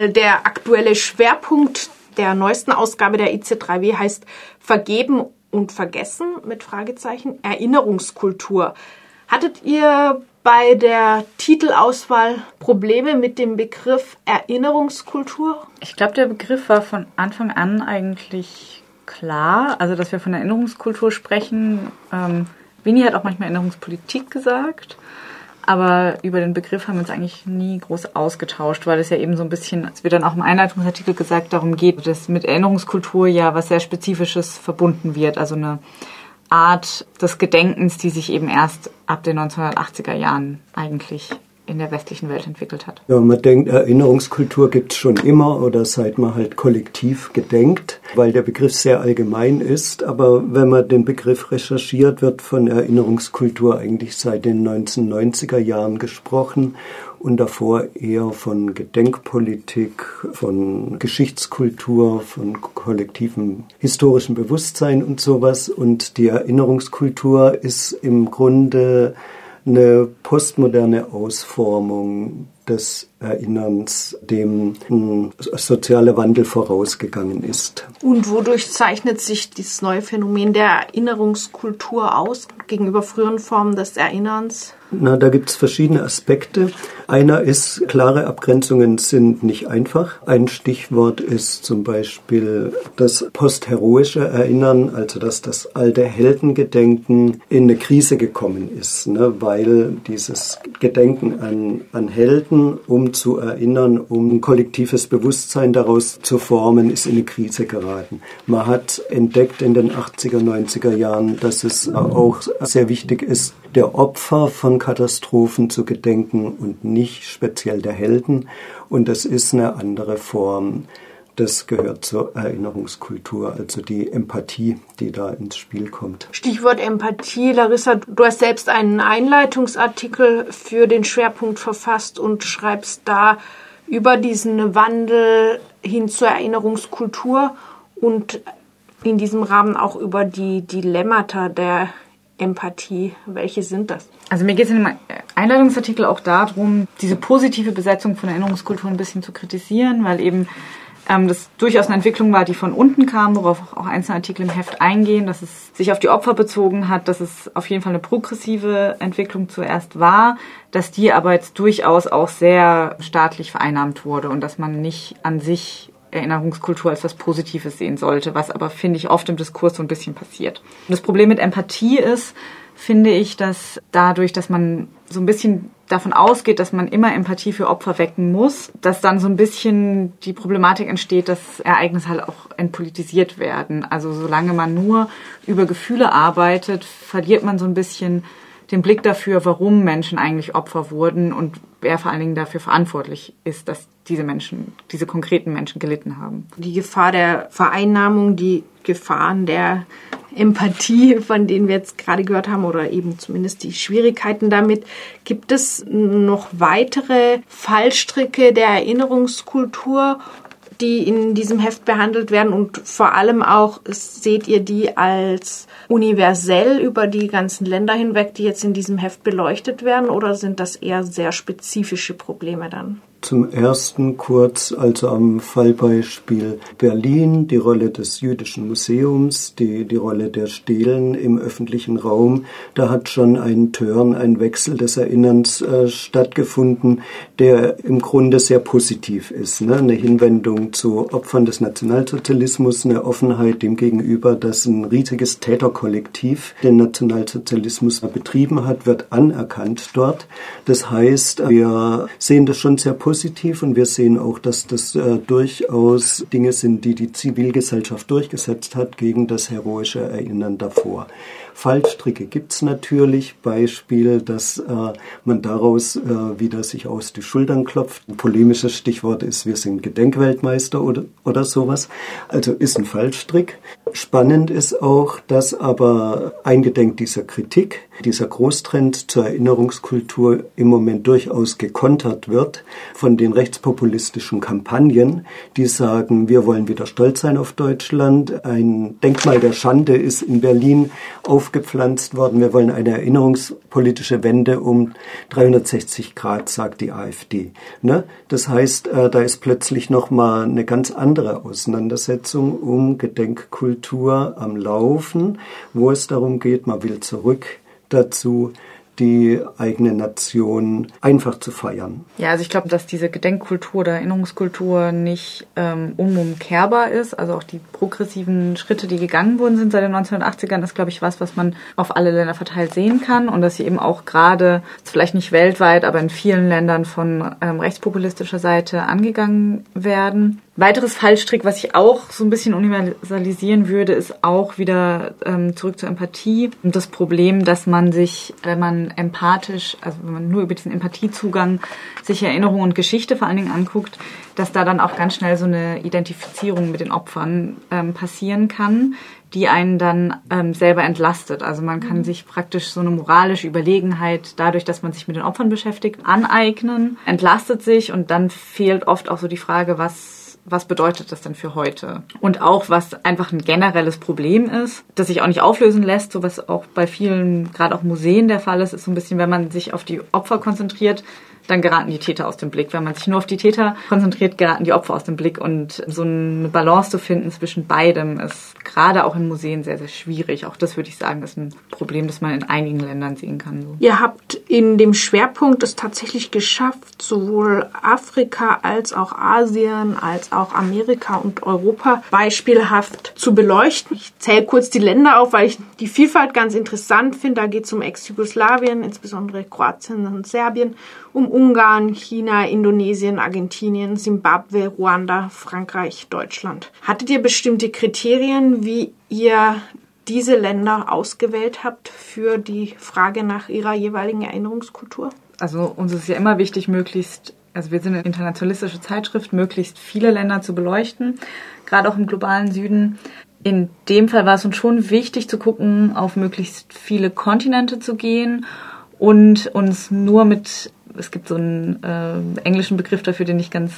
Der aktuelle Schwerpunkt der neuesten Ausgabe der IC3W heißt Vergeben und Vergessen mit Fragezeichen Erinnerungskultur. Hattet ihr bei der Titelauswahl Probleme mit dem Begriff Erinnerungskultur? Ich glaube, der Begriff war von Anfang an eigentlich klar. Also, dass wir von Erinnerungskultur sprechen. Ähm, Winnie hat auch manchmal Erinnerungspolitik gesagt. Aber über den Begriff haben wir uns eigentlich nie groß ausgetauscht, weil es ja eben so ein bisschen, als wir dann auch im Einleitungsartikel gesagt, darum geht, dass mit Erinnerungskultur ja was sehr Spezifisches verbunden wird. Also eine Art des Gedenkens, die sich eben erst ab den 1980er Jahren eigentlich in der westlichen Welt entwickelt hat. Ja, man denkt, Erinnerungskultur gibt es schon immer oder seit man halt kollektiv gedenkt, weil der Begriff sehr allgemein ist. Aber wenn man den Begriff recherchiert, wird von Erinnerungskultur eigentlich seit den 1990er Jahren gesprochen und davor eher von Gedenkpolitik, von Geschichtskultur, von kollektivem historischem Bewusstsein und sowas. Und die Erinnerungskultur ist im Grunde eine postmoderne Ausformung des Erinnerns, dem ein sozialer Wandel vorausgegangen ist. Und wodurch zeichnet sich dieses neue Phänomen der Erinnerungskultur aus gegenüber früheren Formen des Erinnerns? Na, da gibt es verschiedene Aspekte. Einer ist, klare Abgrenzungen sind nicht einfach. Ein Stichwort ist zum Beispiel das postheroische Erinnern, also dass das alte Heldengedenken in eine Krise gekommen ist, ne, weil dieses Gedenken an, an Helden, um zu erinnern, um ein kollektives Bewusstsein daraus zu formen, ist in eine Krise geraten. Man hat entdeckt in den 80er, 90er Jahren, dass es auch sehr wichtig ist, der Opfer von Katastrophen zu gedenken und nicht speziell der Helden. Und das ist eine andere Form. Das gehört zur Erinnerungskultur, also die Empathie, die da ins Spiel kommt. Stichwort Empathie. Larissa, du hast selbst einen Einleitungsartikel für den Schwerpunkt verfasst und schreibst da über diesen Wandel hin zur Erinnerungskultur und in diesem Rahmen auch über die Dilemmata der Empathie? Welche sind das? Also mir geht es in dem Einladungsartikel auch darum, diese positive Besetzung von Erinnerungskultur ein bisschen zu kritisieren, weil eben ähm, das durchaus eine Entwicklung war, die von unten kam, worauf auch einzelne Artikel im Heft eingehen, dass es sich auf die Opfer bezogen hat, dass es auf jeden Fall eine progressive Entwicklung zuerst war, dass die aber jetzt durchaus auch sehr staatlich vereinnahmt wurde und dass man nicht an sich Erinnerungskultur als was Positives sehen sollte, was aber, finde ich, oft im Diskurs so ein bisschen passiert. Das Problem mit Empathie ist, finde ich, dass dadurch, dass man so ein bisschen davon ausgeht, dass man immer Empathie für Opfer wecken muss, dass dann so ein bisschen die Problematik entsteht, dass Ereignisse halt auch entpolitisiert werden. Also solange man nur über Gefühle arbeitet, verliert man so ein bisschen den Blick dafür, warum Menschen eigentlich Opfer wurden und wer vor allen Dingen dafür verantwortlich ist, dass diese Menschen, diese konkreten Menschen gelitten haben. Die Gefahr der Vereinnahmung, die Gefahren der Empathie, von denen wir jetzt gerade gehört haben, oder eben zumindest die Schwierigkeiten damit. Gibt es noch weitere Fallstricke der Erinnerungskultur, die in diesem Heft behandelt werden und vor allem auch seht ihr die als universell über die ganzen Länder hinweg, die jetzt in diesem Heft beleuchtet werden oder sind das eher sehr spezifische Probleme dann? Zum ersten kurz, also am Fallbeispiel Berlin, die Rolle des jüdischen Museums, die, die Rolle der Stelen im öffentlichen Raum. Da hat schon ein Turn, ein Wechsel des Erinnerns äh, stattgefunden, der im Grunde sehr positiv ist. Ne? Eine Hinwendung zu Opfern des Nationalsozialismus, eine Offenheit dem gegenüber, dass ein riesiges Täterkollektiv den Nationalsozialismus betrieben hat, wird anerkannt dort. Das heißt, wir sehen das schon sehr positiv positiv und wir sehen auch, dass das äh, durchaus Dinge sind, die die Zivilgesellschaft durchgesetzt hat gegen das heroische Erinnern davor. Fallstricke gibt es natürlich. Beispiel, dass äh, man daraus äh, wieder sich aus die Schultern klopft. Ein polemisches Stichwort ist, wir sind Gedenkweltmeister oder, oder sowas. Also ist ein Fallstrick. Spannend ist auch, dass aber eingedenk dieser Kritik, dieser Großtrend zur Erinnerungskultur im Moment durchaus gekontert wird von den rechtspopulistischen Kampagnen, die sagen, wir wollen wieder stolz sein auf Deutschland. Ein Denkmal der Schande ist in Berlin auf aufgepflanzt worden. Wir wollen eine erinnerungspolitische Wende um 360 Grad, sagt die AfD. Ne? Das heißt, äh, da ist plötzlich nochmal eine ganz andere Auseinandersetzung um Gedenkkultur am Laufen, wo es darum geht, man will zurück dazu, die eigene Nation einfach zu feiern. Ja, also ich glaube, dass diese Gedenkkultur oder Erinnerungskultur nicht ähm, unumkehrbar ist. Also auch die progressiven Schritte, die gegangen wurden sind seit den 1980ern, ist, glaube ich, was, was man auf alle Länder verteilt sehen kann und dass sie eben auch gerade, vielleicht nicht weltweit, aber in vielen Ländern von ähm, rechtspopulistischer Seite angegangen werden. Weiteres Fallstrick, was ich auch so ein bisschen universalisieren würde, ist auch wieder ähm, zurück zur Empathie und das Problem, dass man sich, wenn man empathisch, also wenn man nur über diesen Empathiezugang sich Erinnerung und Geschichte vor allen Dingen anguckt, dass da dann auch ganz schnell so eine Identifizierung mit den Opfern ähm, passieren kann, die einen dann ähm, selber entlastet. Also man kann mhm. sich praktisch so eine moralische Überlegenheit dadurch, dass man sich mit den Opfern beschäftigt, aneignen, entlastet sich und dann fehlt oft auch so die Frage, was was bedeutet das denn für heute? Und auch, was einfach ein generelles Problem ist, das sich auch nicht auflösen lässt, so was auch bei vielen, gerade auch Museen der Fall ist, ist so ein bisschen, wenn man sich auf die Opfer konzentriert, dann geraten die Täter aus dem Blick. Wenn man sich nur auf die Täter konzentriert, geraten die Opfer aus dem Blick. Und so eine Balance zu finden zwischen beidem ist gerade auch in Museen sehr, sehr schwierig. Auch das würde ich sagen, ist ein Problem, das man in einigen Ländern sehen kann. So. Ihr habt in dem Schwerpunkt es tatsächlich geschafft, sowohl Afrika als auch Asien, als auch Amerika und Europa beispielhaft zu beleuchten. Ich zähle kurz die Länder auf, weil ich die Vielfalt ganz interessant finde. Da geht es um Ex-Jugoslawien, insbesondere Kroatien und Serbien um Ungarn, China, Indonesien, Argentinien, Simbabwe, Ruanda, Frankreich, Deutschland. Hattet ihr bestimmte Kriterien, wie ihr diese Länder ausgewählt habt für die Frage nach ihrer jeweiligen Erinnerungskultur? Also uns ist ja immer wichtig, möglichst, also wir sind eine internationalistische Zeitschrift, möglichst viele Länder zu beleuchten, gerade auch im globalen Süden. In dem Fall war es uns schon wichtig zu gucken, auf möglichst viele Kontinente zu gehen und uns nur mit es gibt so einen äh, englischen Begriff dafür, den ich ganz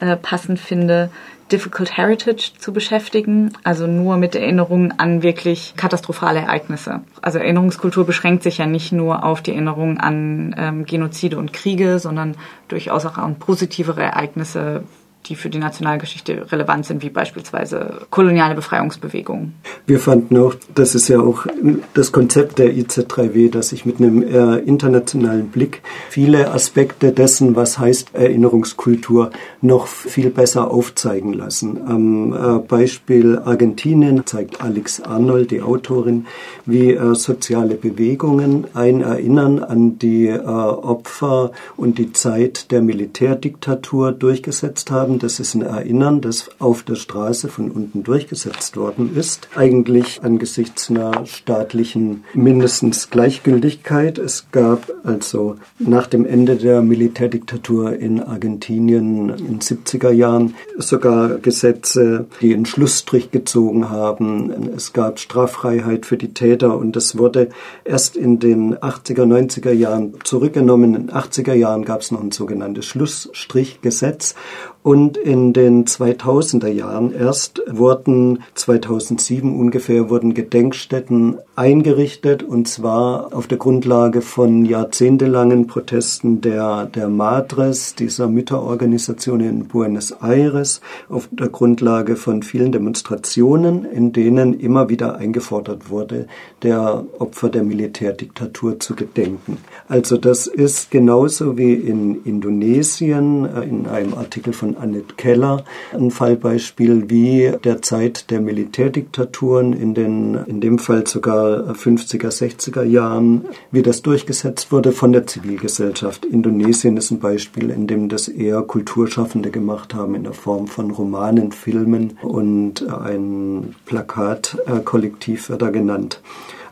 äh, passend finde, Difficult Heritage zu beschäftigen, also nur mit Erinnerungen an wirklich katastrophale Ereignisse. Also Erinnerungskultur beschränkt sich ja nicht nur auf die Erinnerung an ähm, Genozide und Kriege, sondern durchaus auch an positivere Ereignisse die für die Nationalgeschichte relevant sind, wie beispielsweise koloniale Befreiungsbewegungen. Wir fanden auch, das ist ja auch das Konzept der IZ3W, dass sich mit einem äh, internationalen Blick viele Aspekte dessen, was heißt Erinnerungskultur, noch viel besser aufzeigen lassen. Am äh, Beispiel Argentinien zeigt Alex Arnold, die Autorin, wie äh, soziale Bewegungen ein Erinnern an die äh, Opfer und die Zeit der Militärdiktatur durchgesetzt haben. Das ist ein Erinnern, das auf der Straße von unten durchgesetzt worden ist. Eigentlich angesichts einer staatlichen mindestens Gleichgültigkeit. Es gab also nach dem Ende der Militärdiktatur in Argentinien in den 70er Jahren sogar Gesetze, die einen Schlussstrich gezogen haben. Es gab Straffreiheit für die Täter und das wurde erst in den 80er, 90er Jahren zurückgenommen. In den 80er Jahren gab es noch ein sogenanntes Schlussstrichgesetz und in den 2000er Jahren erst wurden 2007 ungefähr wurden Gedenkstätten eingerichtet und zwar auf der Grundlage von jahrzehntelangen Protesten der der Madres dieser Mütterorganisation in Buenos Aires auf der Grundlage von vielen Demonstrationen, in denen immer wieder eingefordert wurde, der Opfer der Militärdiktatur zu gedenken. Also das ist genauso wie in Indonesien äh, in einem Artikel von Annette Keller ein Fallbeispiel wie der Zeit der Militärdiktaturen in den, in dem Fall sogar 50er, 60er Jahren, wie das durchgesetzt wurde von der Zivilgesellschaft. Indonesien ist ein Beispiel, in dem das eher Kulturschaffende gemacht haben in der Form von Romanen, Filmen und ein Plakatkollektiv wird da genannt.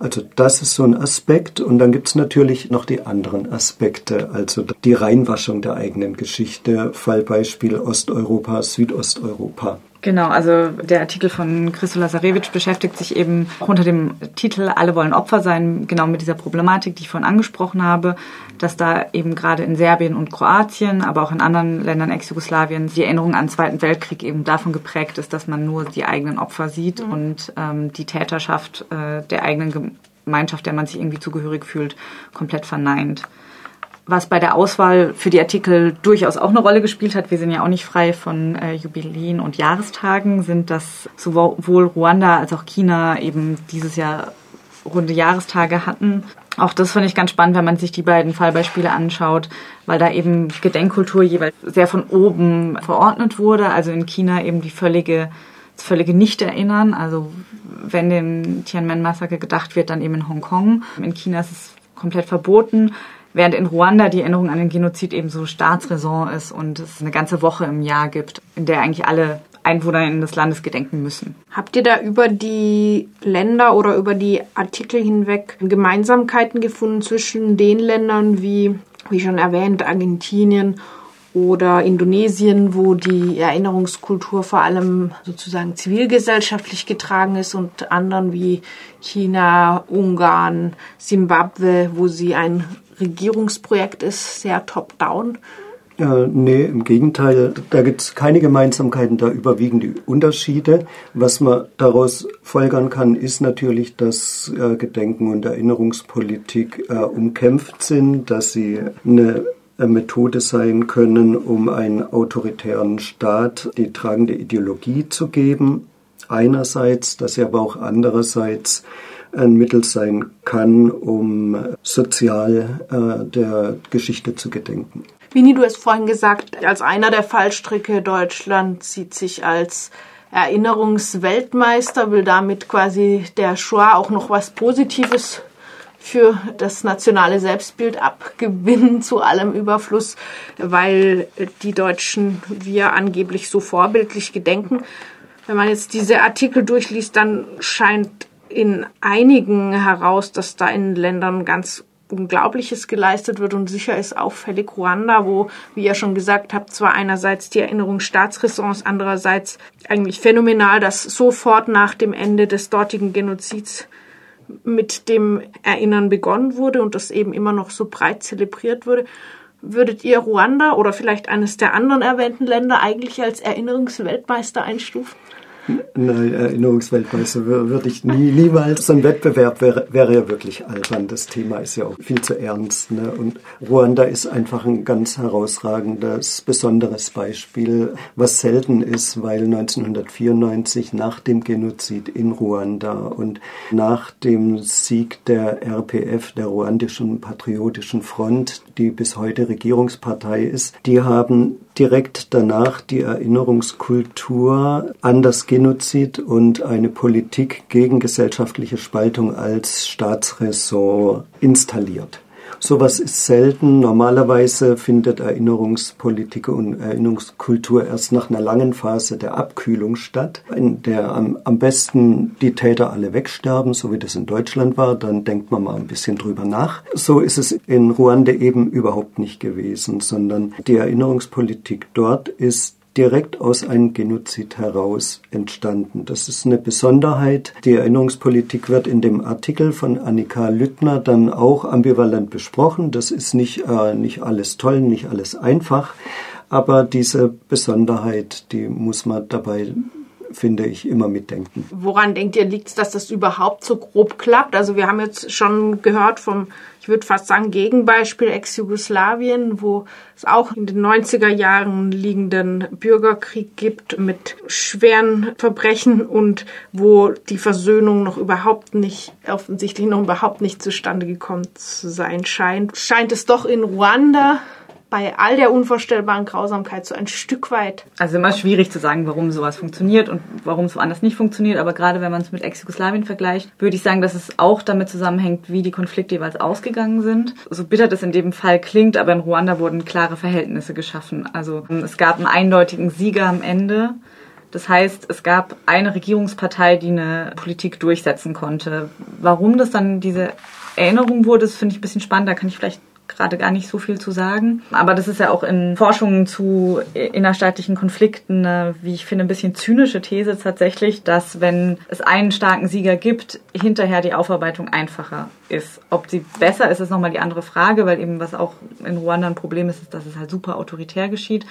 Also das ist so ein Aspekt. Und dann gibt es natürlich noch die anderen Aspekte, also die Reinwaschung der eigenen Geschichte, Fallbeispiel Osteuropa, Südosteuropa. Genau, also der Artikel von Christo Lazarevich beschäftigt sich eben unter dem Titel Alle wollen Opfer sein, genau mit dieser Problematik, die ich vorhin angesprochen habe, dass da eben gerade in Serbien und Kroatien, aber auch in anderen Ländern Ex-Jugoslawien die Erinnerung an den Zweiten Weltkrieg eben davon geprägt ist, dass man nur die eigenen Opfer sieht mhm. und ähm, die Täterschaft äh, der eigenen Gemeinschaft, der man sich irgendwie zugehörig fühlt, komplett verneint was bei der Auswahl für die Artikel durchaus auch eine Rolle gespielt hat. Wir sind ja auch nicht frei von äh, Jubiläen und Jahrestagen, sind dass sowohl Ruanda als auch China eben dieses Jahr runde Jahrestage hatten. Auch das finde ich ganz spannend, wenn man sich die beiden Fallbeispiele anschaut, weil da eben Gedenkkultur jeweils sehr von oben verordnet wurde. Also in China eben die völlige, das völlige Nicht-Erinnern. Also wenn dem Tiananmen-Massaker gedacht wird, dann eben in Hongkong. In China ist es komplett verboten. Während in Ruanda die Erinnerung an den Genozid eben so Staatsräson ist und es eine ganze Woche im Jahr gibt, in der eigentlich alle Einwohner des Landes gedenken müssen. Habt ihr da über die Länder oder über die Artikel hinweg Gemeinsamkeiten gefunden zwischen den Ländern wie, wie schon erwähnt, Argentinien oder Indonesien, wo die Erinnerungskultur vor allem sozusagen zivilgesellschaftlich getragen ist und anderen wie China, Ungarn, Simbabwe, wo sie ein Regierungsprojekt ist, sehr top-down? Äh, nee, im Gegenteil, da gibt es keine Gemeinsamkeiten, da überwiegen die Unterschiede. Was man daraus folgern kann, ist natürlich, dass äh, Gedenken und Erinnerungspolitik äh, umkämpft sind, dass sie eine äh, Methode sein können, um einen autoritären Staat die tragende Ideologie zu geben. Einerseits, dass sie aber auch andererseits ein Mittel sein kann, um sozial äh, der Geschichte zu gedenken. Vini, du hast vorhin gesagt, als einer der Fallstricke Deutschland sieht sich als Erinnerungsweltmeister, will damit quasi der Shoah auch noch was Positives für das nationale Selbstbild abgewinnen zu allem Überfluss, weil die Deutschen wir angeblich so vorbildlich gedenken. Wenn man jetzt diese Artikel durchliest, dann scheint in einigen heraus, dass da in Ländern ganz Unglaubliches geleistet wird und sicher ist auffällig Ruanda, wo, wie ihr schon gesagt habt, zwar einerseits die Erinnerung Staatsräsons, andererseits eigentlich phänomenal, dass sofort nach dem Ende des dortigen Genozids mit dem Erinnern begonnen wurde und das eben immer noch so breit zelebriert wurde. Würdet ihr Ruanda oder vielleicht eines der anderen erwähnten Länder eigentlich als Erinnerungsweltmeister einstufen? Nein, Erinnerungsweltmeister würde ich nie, niemals. So ein Wettbewerb wäre, wäre ja wirklich albern. Das Thema ist ja auch viel zu ernst. Ne? Und Ruanda ist einfach ein ganz herausragendes, besonderes Beispiel, was selten ist, weil 1994 nach dem Genozid in Ruanda und nach dem Sieg der RPF, der ruandischen Patriotischen Front, die bis heute Regierungspartei ist, die haben direkt danach die Erinnerungskultur an das Genozid und eine Politik gegen gesellschaftliche Spaltung als Staatsressort installiert. Sowas ist selten. Normalerweise findet Erinnerungspolitik und Erinnerungskultur erst nach einer langen Phase der Abkühlung statt, in der am, am besten die Täter alle wegsterben, so wie das in Deutschland war. Dann denkt man mal ein bisschen drüber nach. So ist es in Ruanda eben überhaupt nicht gewesen, sondern die Erinnerungspolitik dort ist direkt aus einem Genozid heraus entstanden. Das ist eine Besonderheit. Die Erinnerungspolitik wird in dem Artikel von Annika Lüttner dann auch ambivalent besprochen. Das ist nicht, äh, nicht alles toll, nicht alles einfach. Aber diese Besonderheit, die muss man dabei finde ich, immer mitdenken. Woran denkt ihr, liegt es, dass das überhaupt so grob klappt? Also wir haben jetzt schon gehört vom, ich würde fast sagen, Gegenbeispiel Ex-Jugoslawien, wo es auch in den 90er Jahren liegenden Bürgerkrieg gibt mit schweren Verbrechen und wo die Versöhnung noch überhaupt nicht, offensichtlich noch überhaupt nicht zustande gekommen zu sein scheint. Scheint es doch in Ruanda bei all der unvorstellbaren Grausamkeit so ein Stück weit. Also immer schwierig zu sagen, warum sowas funktioniert und warum es woanders nicht funktioniert. Aber gerade wenn man es mit Ex-Jugoslawien vergleicht, würde ich sagen, dass es auch damit zusammenhängt, wie die Konflikte jeweils ausgegangen sind. So bitter das in dem Fall klingt, aber in Ruanda wurden klare Verhältnisse geschaffen. Also es gab einen eindeutigen Sieger am Ende. Das heißt, es gab eine Regierungspartei, die eine Politik durchsetzen konnte. Warum das dann diese Erinnerung wurde, das finde ich ein bisschen spannend. Da kann ich vielleicht gerade gar nicht so viel zu sagen. Aber das ist ja auch in Forschungen zu innerstaatlichen Konflikten, eine, wie ich finde, ein bisschen zynische These tatsächlich, dass wenn es einen starken Sieger gibt, hinterher die Aufarbeitung einfacher ist. Ob sie besser ist, ist nochmal die andere Frage, weil eben was auch in Ruanda ein Problem ist, ist, dass es halt super autoritär geschieht.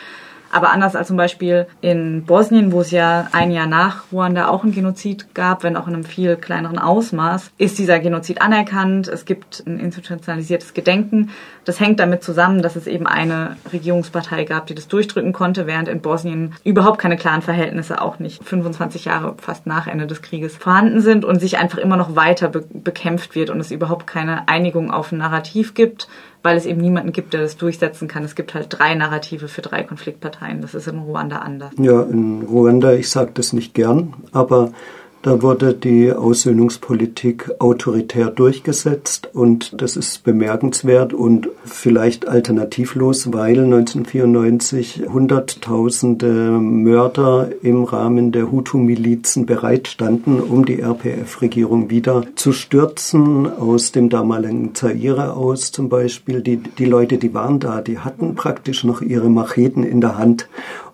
Aber anders als zum Beispiel in Bosnien, wo es ja ein Jahr nach Ruanda auch einen Genozid gab, wenn auch in einem viel kleineren Ausmaß, ist dieser Genozid anerkannt. Es gibt ein institutionalisiertes Gedenken. Das hängt damit zusammen, dass es eben eine Regierungspartei gab, die das durchdrücken konnte, während in Bosnien überhaupt keine klaren Verhältnisse, auch nicht 25 Jahre fast nach Ende des Krieges vorhanden sind und sich einfach immer noch weiter be bekämpft wird und es überhaupt keine Einigung auf ein Narrativ gibt weil es eben niemanden gibt, der das durchsetzen kann. Es gibt halt drei Narrative für drei Konfliktparteien. Das ist in Ruanda anders. Ja, in Ruanda, ich sage das nicht gern, aber da wurde die Aussöhnungspolitik autoritär durchgesetzt und das ist bemerkenswert und vielleicht alternativlos, weil 1994 Hunderttausende Mörder im Rahmen der Hutu-Milizen bereitstanden, um die RPF-Regierung wieder zu stürzen. Aus dem damaligen Zaire aus zum Beispiel. Die, die Leute, die waren da, die hatten praktisch noch ihre Macheten in der Hand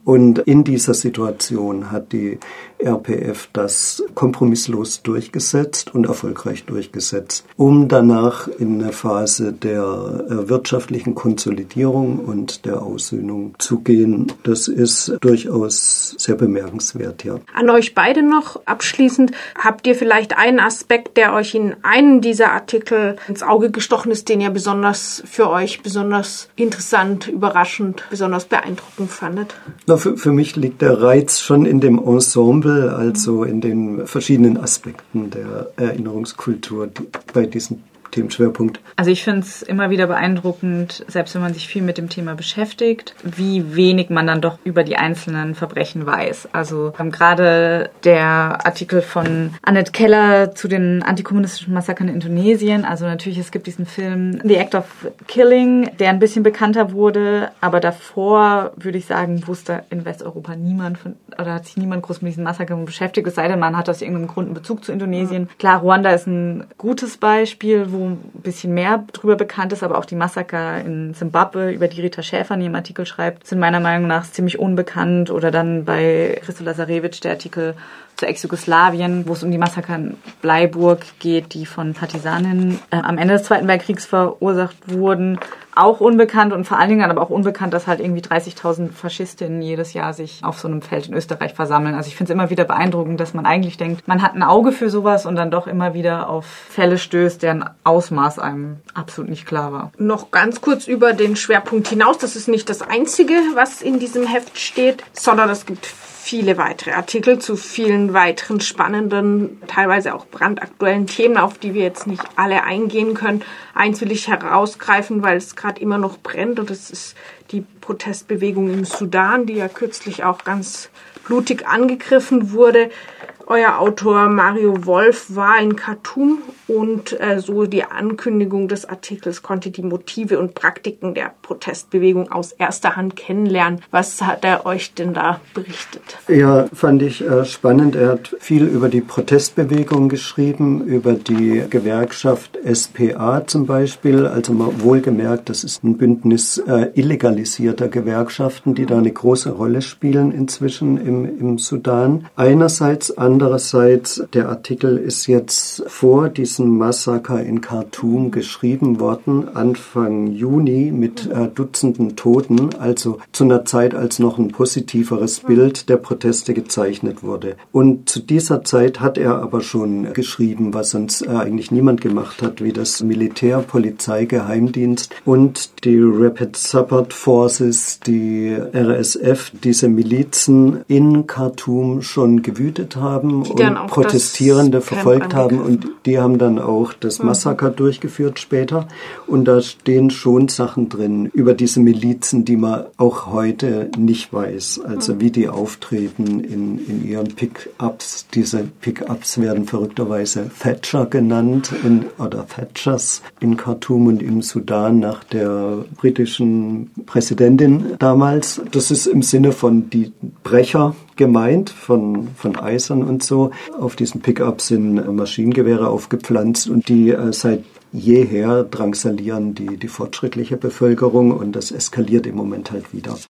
und in dieser Situation hat die RPF das kompromisslos durchgesetzt und erfolgreich durchgesetzt, um danach in eine Phase der äh, wirtschaftlichen Konsolidierung und der Aussöhnung zu gehen. Das ist durchaus sehr bemerkenswert, ja. An euch beide noch abschließend, habt ihr vielleicht einen Aspekt, der euch in einem dieser Artikel ins Auge gestochen ist, den ihr besonders für euch besonders interessant, überraschend, besonders beeindruckend fandet? Na, für, für mich liegt der Reiz schon in dem Ensemble, also in den verschiedenen Aspekten der Erinnerungskultur bei diesen Themenschwerpunkt? Also ich finde es immer wieder beeindruckend, selbst wenn man sich viel mit dem Thema beschäftigt, wie wenig man dann doch über die einzelnen Verbrechen weiß. Also ähm, gerade der Artikel von Annette Keller zu den antikommunistischen Massakern in Indonesien. Also natürlich, es gibt diesen Film The Act of Killing, der ein bisschen bekannter wurde, aber davor würde ich sagen, wusste in Westeuropa niemand von, oder hat sich niemand groß mit diesen Massakern beschäftigt, es sei denn, man hat aus irgendeinem Grund einen Bezug zu Indonesien. Klar, Ruanda ist ein gutes Beispiel, wo ein bisschen mehr drüber bekannt ist, aber auch die Massaker in Zimbabwe, über die Rita Schäfer in ihrem Artikel schreibt, sind meiner Meinung nach ziemlich unbekannt. Oder dann bei Christo Lazarevic der Artikel zu Ex-Jugoslawien, wo es um die Massaker in Bleiburg geht, die von Partisanen äh, am Ende des Zweiten Weltkriegs verursacht wurden. Auch unbekannt und vor allen Dingen aber auch unbekannt, dass halt irgendwie 30.000 Faschistinnen jedes Jahr sich auf so einem Feld in Österreich versammeln. Also ich finde es immer wieder beeindruckend, dass man eigentlich denkt, man hat ein Auge für sowas und dann doch immer wieder auf Fälle stößt, deren Ausmaß einem absolut nicht klar war. Noch ganz kurz über den Schwerpunkt hinaus. Das ist nicht das Einzige, was in diesem Heft steht, sondern es gibt viele weitere Artikel zu vielen weiteren spannenden, teilweise auch brandaktuellen Themen, auf die wir jetzt nicht alle eingehen können. Eins will ich herausgreifen, weil es gerade immer noch brennt und das ist die Protestbewegung im Sudan, die ja kürzlich auch ganz blutig angegriffen wurde. Euer Autor Mario Wolf war in Khartoum und äh, so die Ankündigung des Artikels konnte die Motive und Praktiken der Protestbewegung aus erster Hand kennenlernen. Was hat er euch denn da berichtet? Ja, fand ich äh, spannend. Er hat viel über die Protestbewegung geschrieben, über die Gewerkschaft SPA zum Beispiel. Also mal wohlgemerkt, das ist ein Bündnis äh, illegalisierter Gewerkschaften, die da eine große Rolle spielen inzwischen im, im Sudan. Einerseits an Andererseits, der Artikel ist jetzt vor diesem Massaker in Khartoum geschrieben worden, Anfang Juni mit äh, Dutzenden Toten, also zu einer Zeit, als noch ein positiveres Bild der Proteste gezeichnet wurde. Und zu dieser Zeit hat er aber schon geschrieben, was sonst äh, eigentlich niemand gemacht hat, wie das Militär, Polizei, Geheimdienst und die Rapid Support Forces, die RSF, diese Milizen in Khartoum schon gewütet haben haben und Protestierende verfolgt haben und die haben dann auch das mhm. Massaker mhm. durchgeführt später und da stehen schon Sachen drin über diese Milizen, die man auch heute nicht weiß, also mhm. wie die auftreten in, in ihren Pick-ups. Diese Pick-ups werden verrückterweise Thatcher genannt in, oder Thatchers in Khartoum und im Sudan nach der britischen Präsidentin damals. Das ist im Sinne von die Brecher gemeint von, von Eisern und so. Auf diesen Pickups sind Maschinengewehre aufgepflanzt und die äh, seit jeher drangsalieren die, die fortschrittliche Bevölkerung und das eskaliert im Moment halt wieder.